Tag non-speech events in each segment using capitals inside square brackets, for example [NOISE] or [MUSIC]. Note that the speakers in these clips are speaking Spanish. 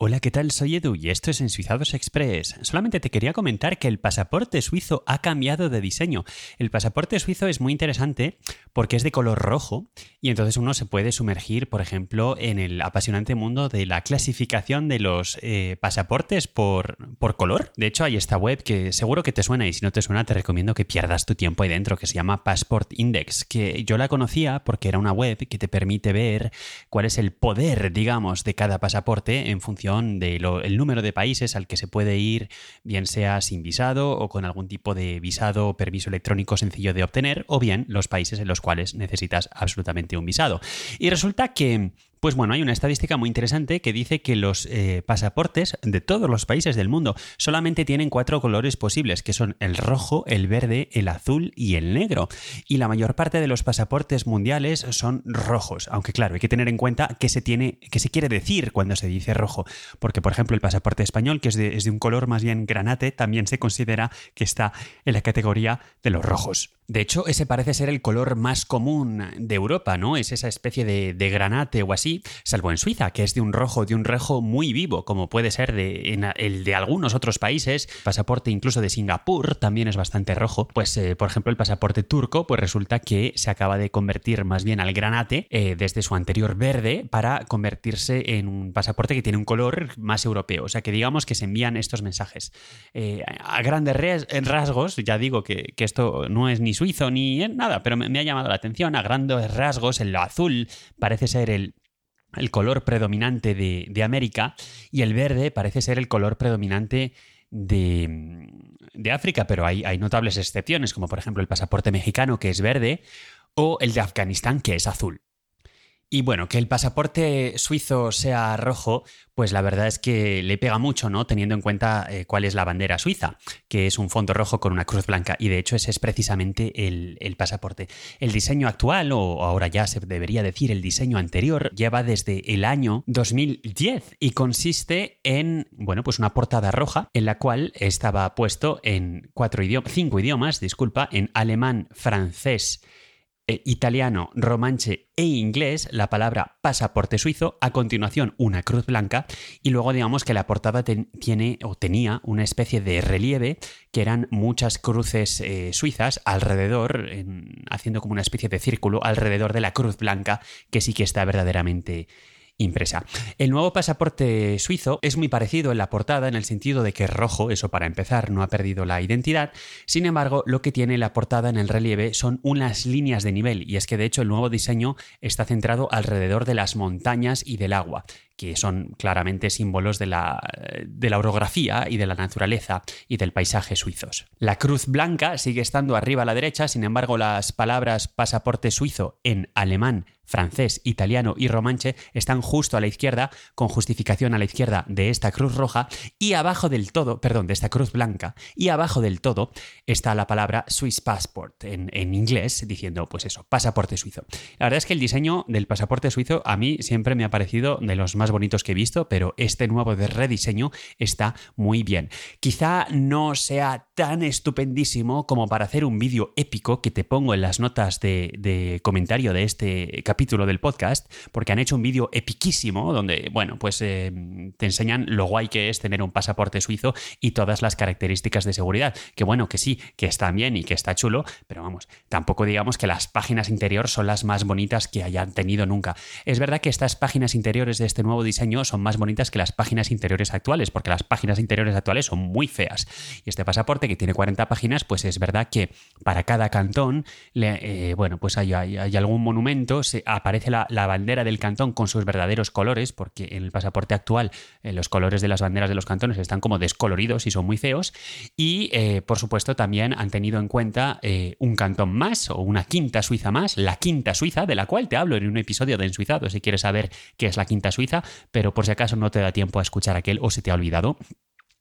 Hola, ¿qué tal? Soy Edu y esto es Ensuizados Express. Solamente te quería comentar que el pasaporte suizo ha cambiado de diseño. El pasaporte suizo es muy interesante porque es de color rojo y entonces uno se puede sumergir, por ejemplo, en el apasionante mundo de la clasificación de los eh, pasaportes por, por color. De hecho, hay esta web que seguro que te suena y si no te suena te recomiendo que pierdas tu tiempo ahí dentro, que se llama Passport Index, que yo la conocía porque era una web que te permite ver cuál es el poder, digamos, de cada pasaporte en función del número de países al que se puede ir, bien sea sin visado o con algún tipo de visado o permiso electrónico sencillo de obtener, o bien los países en los cuales necesitas absolutamente un visado. Y resulta que pues bueno, hay una estadística muy interesante que dice que los eh, pasaportes de todos los países del mundo solamente tienen cuatro colores posibles, que son el rojo, el verde, el azul y el negro. Y la mayor parte de los pasaportes mundiales son rojos, aunque claro, hay que tener en cuenta qué se, tiene, qué se quiere decir cuando se dice rojo, porque por ejemplo el pasaporte español, que es de, es de un color más bien granate, también se considera que está en la categoría de los rojos. De hecho, ese parece ser el color más común de Europa, ¿no? Es esa especie de, granate o así, salvo en Suiza, que es de un rojo, de un rojo muy vivo, como puede ser en el de algunos otros países. pasaporte incluso de Singapur también es bastante rojo. Pues, eh, por ejemplo, el pasaporte turco, pues resulta que se acaba de convertir más bien al granate eh, desde su anterior verde para convertirse en un pasaporte que tiene un color más europeo. O sea que digamos que se envían estos mensajes. Eh, a grandes rasgos, ya digo que, que esto no es ni suizo ni nada, pero me, ha llamado la atención. A grandes rasgos, el azul parece ser el, color predominante de, América y el verde parece ser el color predominante de, de África, pero hay, hay, notables excepciones, como por ejemplo el pasaporte mexicano que es verde o el de Afganistán que es azul. Y bueno, que el pasaporte suizo sea rojo, pues la verdad es que le pega mucho, ¿no? Teniendo en cuenta eh, cuál es la bandera suiza, que es un fondo rojo con una cruz blanca. Y de hecho ese es precisamente el, el pasaporte. El diseño actual, o ahora ya se debería decir el diseño anterior, lleva desde el año 2010 y consiste en, bueno, pues una portada roja en la cual estaba puesto en cuatro idiomas, cinco idiomas, disculpa, en alemán, francés, eh, italiano, romanche e inglés la palabra pasaporte suizo, a continuación una cruz blanca y luego digamos que la portada tiene o tenía una especie de relieve que eran muchas cruces eh, suizas alrededor, haciendo como una especie de círculo alrededor de la cruz blanca que sí que está verdaderamente impresa. El nuevo pasaporte suizo es muy parecido en la portada en el sentido de que es rojo, eso para empezar, no ha perdido la identidad. Sin embargo, lo que tiene la portada en el relieve son unas líneas de nivel y es que de hecho el nuevo diseño está centrado alrededor de las montañas y del agua que son claramente símbolos de la, de la orografía y de la naturaleza y del paisaje suizos. La cruz blanca sigue estando arriba a la derecha, sin embargo las palabras pasaporte suizo en alemán, francés, italiano y romanche están justo a la izquierda, con justificación a la izquierda de esta cruz roja, y abajo del todo, perdón, de esta cruz blanca, y abajo del todo está la palabra Swiss Passport en, en inglés, diciendo pues eso, pasaporte suizo. La verdad es que el diseño del pasaporte suizo a mí siempre me ha parecido de los más bonitos que he visto, pero este nuevo de rediseño está muy bien. Quizá no sea tan estupendísimo como para hacer un vídeo épico que te pongo en las notas de, comentario de este capítulo del podcast, porque han hecho un vídeo epiquísimo donde, bueno, pues eh, te enseñan lo guay que es tener un pasaporte suizo y todas las características de seguridad. Que bueno, que sí, que está bien y que está chulo, pero vamos, tampoco digamos que las páginas interiores son las más bonitas que hayan tenido nunca. Es verdad que estas páginas interiores de este nuevo diseño son más bonitas que las páginas interiores actuales, porque las páginas interiores actuales son muy feas. Y este pasaporte que tiene 40 páginas, pues es verdad que para cada cantón, eh, bueno, pues hay, algún monumento, se, aparece la, bandera del cantón con sus verdaderos colores, porque en el pasaporte actual eh, los colores de las banderas de los cantones están como descoloridos y son muy feos. Y, eh, por supuesto, también han tenido en cuenta un cantón más o una quinta suiza más, la quinta suiza, de la cual te hablo en un episodio de Ensuizado, si quieres saber qué es la quinta suiza, pero por si acaso no te da tiempo a escuchar aquel o se te ha olvidado,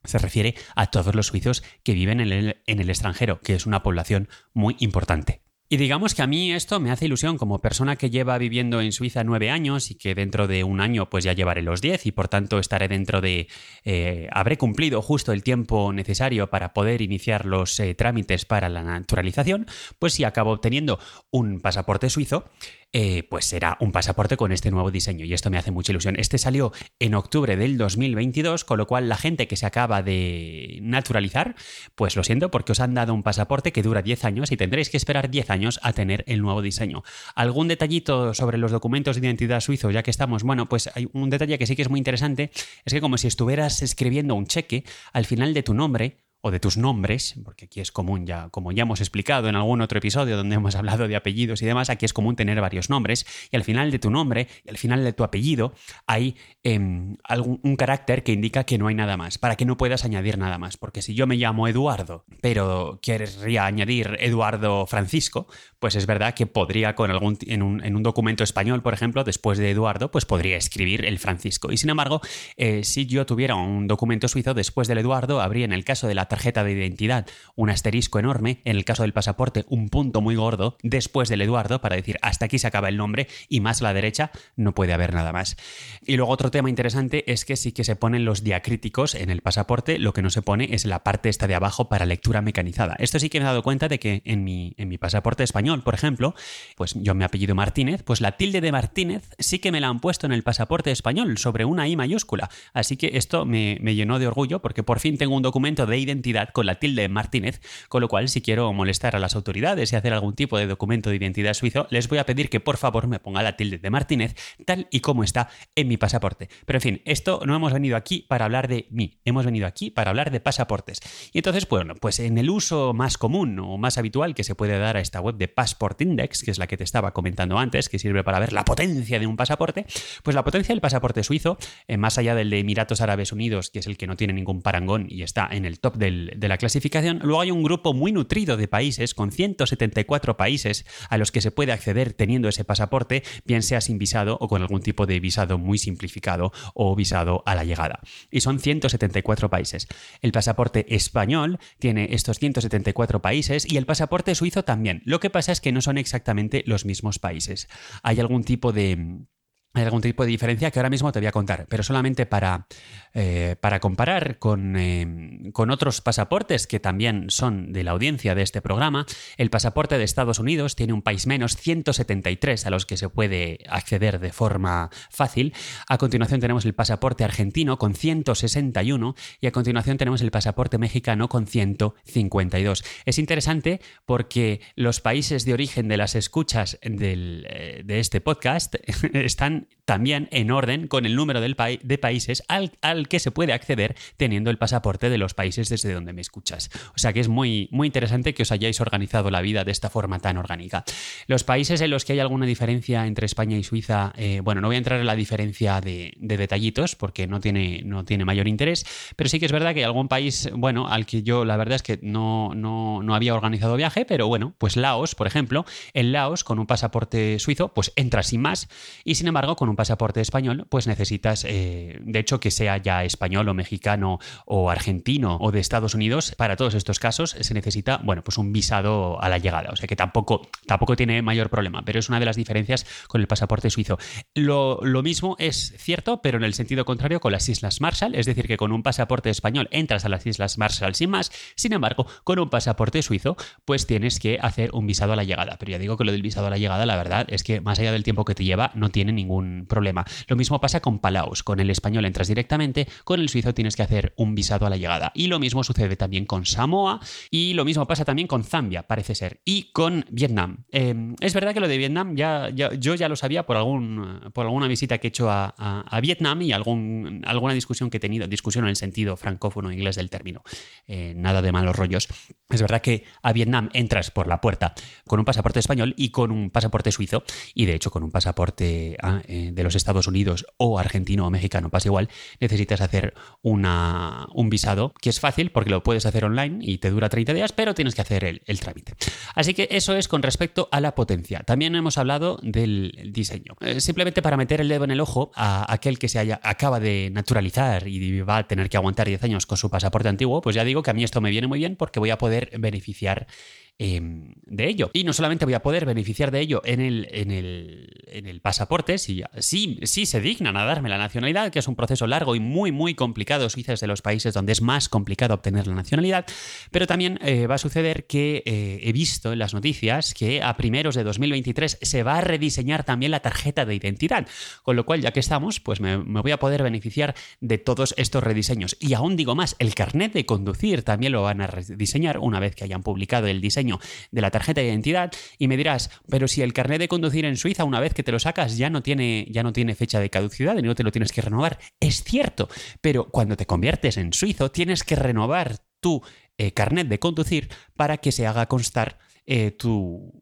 se refiere a todos los suizos que viven en el, en el extranjero, que es una población muy importante. Y digamos que a mí esto me hace ilusión como persona que lleva viviendo en Suiza nueve años y que dentro de un año pues ya llevaré los diez y por tanto estaré dentro de... Eh, habré cumplido justo el tiempo necesario para poder iniciar los eh, trámites para la naturalización, pues si acabo obteniendo un pasaporte suizo, eh, pues será un pasaporte con este nuevo diseño y esto me hace mucha ilusión. Este salió en octubre del 2022, con lo cual la gente que se acaba de naturalizar, pues lo siento porque os han dado un pasaporte que dura 10 años y tendréis que esperar 10 años a tener el nuevo diseño. ¿Algún detallito sobre los documentos de identidad suizos ya que estamos? Bueno, pues hay un detalle que sí que es muy interesante, es que como si estuvieras escribiendo un cheque, al final de tu nombre o de tus nombres, porque aquí es común ya, como ya hemos explicado en algún otro episodio donde hemos hablado de apellidos y demás, aquí es común tener varios nombres y al final de tu nombre y al final de tu apellido hay em, algún, un carácter que indica que no hay nada más, para que no puedas añadir nada más, porque si yo me llamo Eduardo, pero querría añadir Eduardo Francisco, pues es verdad que podría con algún, en un, en un documento español, por ejemplo, después de Eduardo, pues podría escribir el Francisco. Y sin embargo, eh, si yo tuviera un documento suizo después del Eduardo, habría en el caso de tarjeta de identidad un asterisco enorme, en el caso del pasaporte un punto muy gordo después del Eduardo para decir hasta aquí se acaba el nombre y más a la derecha no puede haber nada más. Y luego otro tema interesante es que sí que se ponen los diacríticos en el pasaporte, lo que no se pone es la parte esta de abajo para lectura mecanizada. Esto sí que me he dado cuenta de que en mi, en mi pasaporte español, por ejemplo, pues yo me apellido Martínez, pues la tilde de Martínez sí que me la han puesto en el pasaporte español sobre una I mayúscula. Así que esto me, me llenó de orgullo porque por fin tengo un documento de identidad identidad con la tilde Martínez, con lo cual si quiero molestar a las autoridades y hacer algún tipo de documento de identidad suizo, les voy a pedir que por favor me ponga la tilde de Martínez tal y como está en mi pasaporte. Pero en fin, esto no hemos venido aquí para hablar de mí, hemos venido aquí para hablar de pasaportes. Y entonces, bueno, pues en el uso más común o más habitual que se puede dar a esta web de Passport Index, que es la que te estaba comentando antes, que sirve para ver la potencia de un pasaporte, pues la potencia del pasaporte suizo, eh, más allá del de Emiratos Árabes Unidos, que es el que no tiene ningún parangón y está en el top de de la clasificación, luego hay un grupo muy nutrido de países, con 174 países a los que se puede acceder teniendo ese pasaporte, bien sea sin visado o con algún tipo de visado muy simplificado o visado a la llegada. Y son 174 países. El pasaporte español tiene estos 174 países y el pasaporte suizo también. Lo que pasa es que no son exactamente los mismos países. Hay algún tipo de hay algún tipo de diferencia que ahora mismo te voy a contar, pero solamente para, eh, para comparar con, eh, con, otros pasaportes que también son de la audiencia de este programa, el pasaporte de Estados Unidos tiene un país menos, 173 a los que se puede acceder de forma fácil. A continuación tenemos el pasaporte argentino con 161 y a continuación tenemos el pasaporte mexicano con 152. Es interesante porque los países de origen de las escuchas del, eh, de este podcast [LAUGHS] están también en orden con el número del de países al, al, que se puede acceder teniendo el pasaporte de los países desde donde me escuchas. O sea que es muy, muy interesante que os hayáis organizado la vida de esta forma tan orgánica. Los países en los que hay alguna diferencia entre España y Suiza, eh, bueno, no voy a entrar en la diferencia de, detallitos porque no tiene, no tiene mayor interés, pero sí que es verdad que hay algún país, bueno, al que yo la verdad es que no, no, no había organizado viaje, pero bueno, pues Laos, por ejemplo, en Laos con un pasaporte suizo, pues entra sin más y sin embargo con un pasaporte español, pues necesitas, eh, de hecho, que sea ya español o mexicano o argentino o de Estados Unidos, para todos estos casos se necesita, bueno, pues un visado a la llegada. O sea que tampoco, tampoco tiene mayor problema, pero es una de las diferencias con el pasaporte suizo. Lo, lo mismo es cierto, pero en el sentido contrario con las Islas Marshall, es decir, que con un pasaporte español entras a las Islas Marshall sin más, sin embargo, con un pasaporte suizo, pues tienes que hacer un visado a la llegada. Pero ya digo que lo del visado a la llegada, la verdad es que más allá del tiempo que te lleva, no tiene ningún problema. Lo mismo pasa con Palaos. Con el español entras directamente, con el suizo tienes que hacer un visado a la llegada. Y lo mismo sucede también con Samoa y lo mismo pasa también con Zambia, parece ser, y con Vietnam. Em, es verdad que lo de Vietnam ya, yo ya lo sabía por, algún, por alguna visita que he hecho a, Vietnam y algún, alguna discusión que he tenido, discusión en el sentido francófono inglés del término. Eh, nada de malos rollos. Es verdad que a Vietnam entras por la puerta con un pasaporte español y con un pasaporte suizo, y de hecho con un pasaporte ah, eh, de los Estados Unidos o argentino o mexicano, pasa igual, necesitas hacer una, un visado que es fácil porque lo puedes hacer online y te dura 30 días, pero tienes que hacer el, el trámite. Así que eso es con respecto a la potencia. También hemos hablado del diseño. Eh, simplemente para meter el dedo en el ojo a aquel que se haya, acaba de naturalizar y va a tener que aguantar 10 años con su pasaporte antiguo, pues ya digo que a mí esto me viene muy bien porque voy a poder beneficiar em, de ello. Y no solamente voy a poder beneficiar de ello en el, en el, en el pasaporte, si, si, si se dignan a darme la nacionalidad, que es un proceso largo y muy, muy complicado. Suiza es de los países donde es más complicado obtener la nacionalidad, pero también eh, va a suceder que eh, he visto en las noticias que a primeros de 2023 se va a rediseñar también la tarjeta de identidad, con lo cual ya que estamos, pues me, me voy a poder beneficiar de todos estos rediseños. Y aún digo más, el carnet de conducir también lo van a rediseñar una vez que hayan publicado el diseño de la tarjeta de identidad y me dirás, pero si el carnet de conducir en Suiza una vez que te lo sacas ya no tiene, ya no tiene fecha de caducidad y no te lo tienes que renovar. Es cierto, pero cuando te conviertes en suizo tienes que renovar tu eh, carnet de conducir para que se haga constar eh, tu,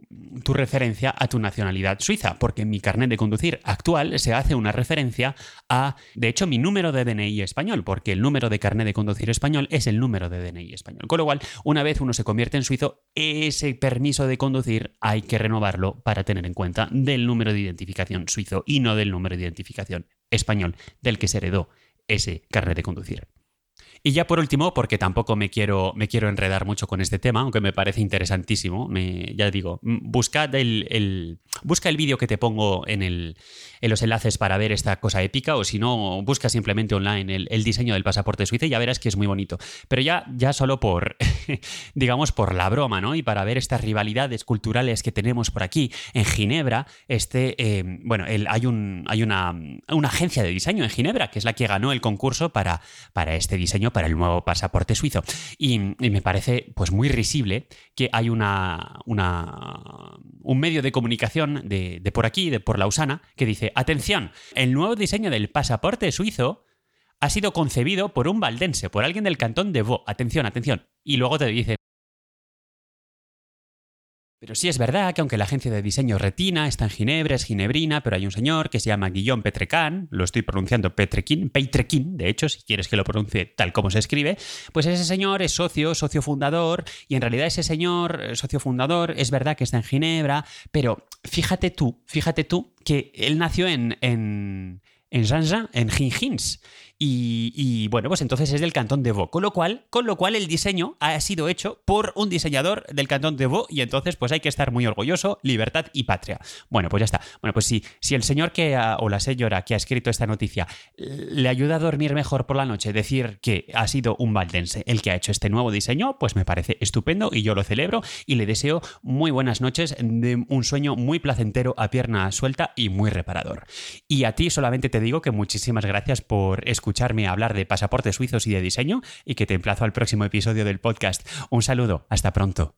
referencia a tu nacionalidad suiza, porque en mi carnet de conducir actual se hace una referencia a, de hecho, mi número de DNI español, porque el número de carnet de conducir español es el número de DNI español. Con lo cual, una vez uno se convierte en suizo, ese permiso de conducir hay que renovarlo para tener en cuenta del número de identificación suizo y no del número de identificación español del que se heredó ese carnet de conducir. Y ya por último, porque tampoco me quiero, me quiero enredar mucho con este tema, aunque me parece interesantísimo, me, ya digo, buscad el, busca el vídeo que te pongo en, el, en, los enlaces para ver esta cosa épica, o si no, busca simplemente online el, diseño del pasaporte suizo y ya verás que es muy bonito. Pero ya, ya solo por, [LAUGHS] digamos, por la broma, ¿no? Y para ver estas rivalidades culturales que tenemos por aquí en Ginebra, este, eh, bueno, hay, un, hay una, una agencia de diseño en Ginebra, que es la que ganó el concurso para, para este diseño para el nuevo pasaporte suizo. Y, me parece pues muy risible que hay una, una un medio de comunicación de, de, por aquí, de por Lausana, que dice, atención, el nuevo diseño del pasaporte suizo ha sido concebido por un valdense, por alguien del cantón de Vaud. Atención, atención. Y luego te dice, pero sí es verdad que aunque la agencia de diseño Retina está en Ginebra, es ginebrina, pero hay un señor que se llama Guillaume Petrecan, lo estoy pronunciando Petrequín, Petrequín, de hecho, si quieres que lo pronuncie tal como se escribe, pues ese señor es socio, socio fundador, y en realidad ese señor, eh, socio fundador, es verdad que está en Ginebra, pero fíjate tú, fíjate tú que él nació en, en, en en Gingins, y, bueno, pues entonces es del cantón de Vaud. Con lo cual, con lo cual el diseño ha sido hecho por un diseñador del cantón de Vaud y entonces pues hay que estar muy orgulloso, libertad y patria. Bueno, pues ya está. Bueno, pues si, si el señor que o la señora que ha escrito esta noticia le ayuda a dormir mejor por la noche decir que ha sido un valdense el que ha hecho este nuevo diseño, pues me parece estupendo y yo lo celebro y le deseo muy buenas noches de un sueño muy placentero a pierna suelta y muy reparador. Y a ti solamente te digo que muchísimas gracias por escuchar escucharme hablar de pasaportes suizos y de diseño y que te emplazo al próximo episodio del podcast. Un saludo, hasta pronto.